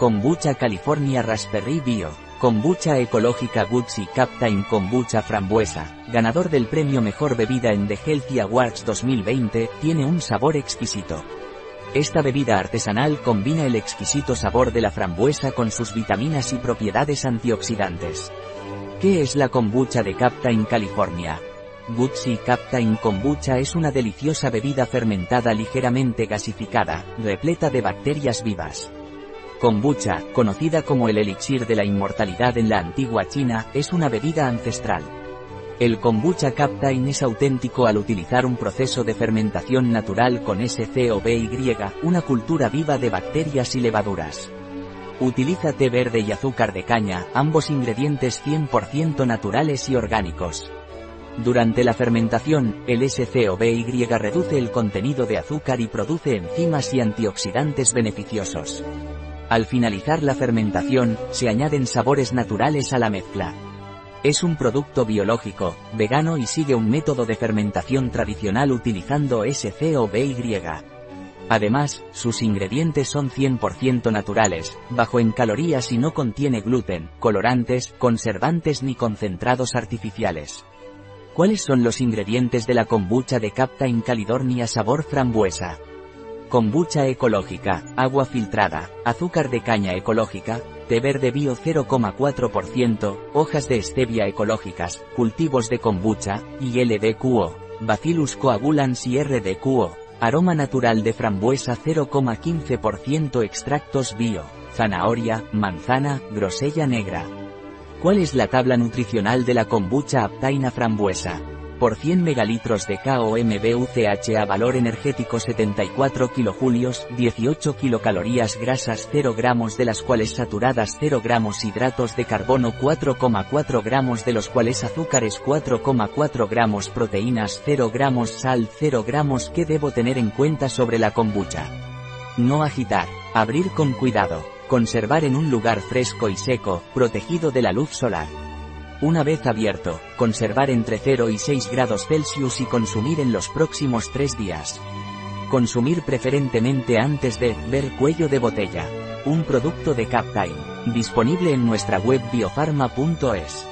Kombucha California Raspberry Bio. Kombucha ecológica Gutsy Captain Kombucha Frambuesa, ganador del premio Mejor Bebida en The Healthy Awards 2020, tiene un sabor exquisito. Esta bebida artesanal combina el exquisito sabor de la frambuesa con sus vitaminas y propiedades antioxidantes. ¿Qué es la kombucha de Captain California? Gutsy Captain Kombucha es una deliciosa bebida fermentada ligeramente gasificada, repleta de bacterias vivas. Kombucha, conocida como el elixir de la inmortalidad en la antigua China, es una bebida ancestral. El kombucha Captain es auténtico al utilizar un proceso de fermentación natural con SCOBY, una cultura viva de bacterias y levaduras. Utiliza té verde y azúcar de caña, ambos ingredientes 100% naturales y orgánicos. Durante la fermentación, el SCOBY reduce el contenido de azúcar y produce enzimas y antioxidantes beneficiosos. Al finalizar la fermentación, se añaden sabores naturales a la mezcla. Es un producto biológico, vegano y sigue un método de fermentación tradicional utilizando SCOBY. Además, sus ingredientes son 100% naturales, bajo en calorías y no contiene gluten, colorantes, conservantes ni concentrados artificiales. ¿Cuáles son los ingredientes de la kombucha de Captain California sabor frambuesa? Kombucha ecológica, agua filtrada, azúcar de caña ecológica, té verde bio 0,4%, hojas de stevia ecológicas, cultivos de kombucha, ILDQO, Bacillus coagulans y RDQO, aroma natural de frambuesa 0,15% extractos bio, zanahoria, manzana, grosella negra. ¿Cuál es la tabla nutricional de la kombucha aptaina frambuesa? Por 100 megalitros de KOMBUCHA valor energético 74 kilojulios, 18 kilocalorías grasas 0 gramos de las cuales saturadas 0 gramos hidratos de carbono 4,4 gramos de los cuales azúcares 4,4 gramos proteínas 0 gramos sal 0 gramos ¿Qué debo tener en cuenta sobre la kombucha? No agitar, abrir con cuidado, conservar en un lugar fresco y seco, protegido de la luz solar. Una vez abierto, conservar entre 0 y 6 grados Celsius y consumir en los próximos 3 días. Consumir preferentemente antes de ver cuello de botella. Un producto de Captime. Disponible en nuestra web biofarma.es.